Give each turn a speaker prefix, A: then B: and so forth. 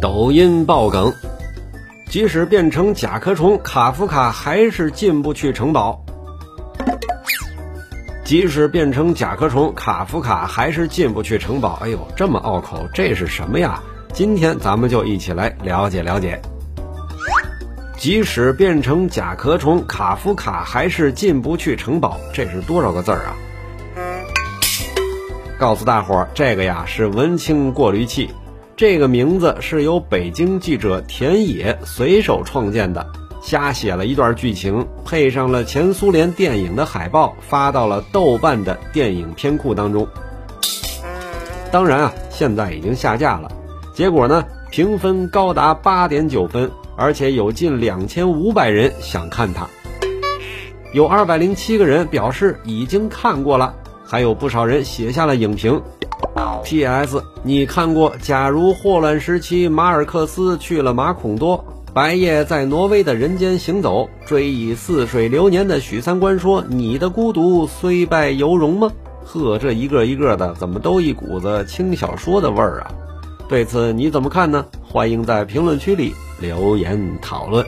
A: 抖音爆梗，即使变成甲壳虫，卡夫卡还是进不去城堡。即使变成甲壳虫，卡夫卡还是进不去城堡。哎呦，这么拗口，这是什么呀？今天咱们就一起来了解了解。即使变成甲壳虫，卡夫卡还是进不去城堡。这是多少个字儿啊？告诉大伙儿，这个呀是文青过滤器。这个名字是由北京记者田野随手创建的。瞎写了一段剧情，配上了前苏联电影的海报，发到了豆瓣的电影片库当中。当然啊，现在已经下架了。结果呢，评分高达八点九分，而且有近两千五百人想看它。有二百零七个人表示已经看过了，还有不少人写下了影评。P.S. 你看过《假如霍乱时期马尔克斯去了马孔多》？白夜在挪威的人间行走，追忆似水流年的许三观说：“你的孤独虽败犹荣吗？”呵，这一个一个的，怎么都一股子轻小说的味儿啊？对此你怎么看呢？欢迎在评论区里留言讨论。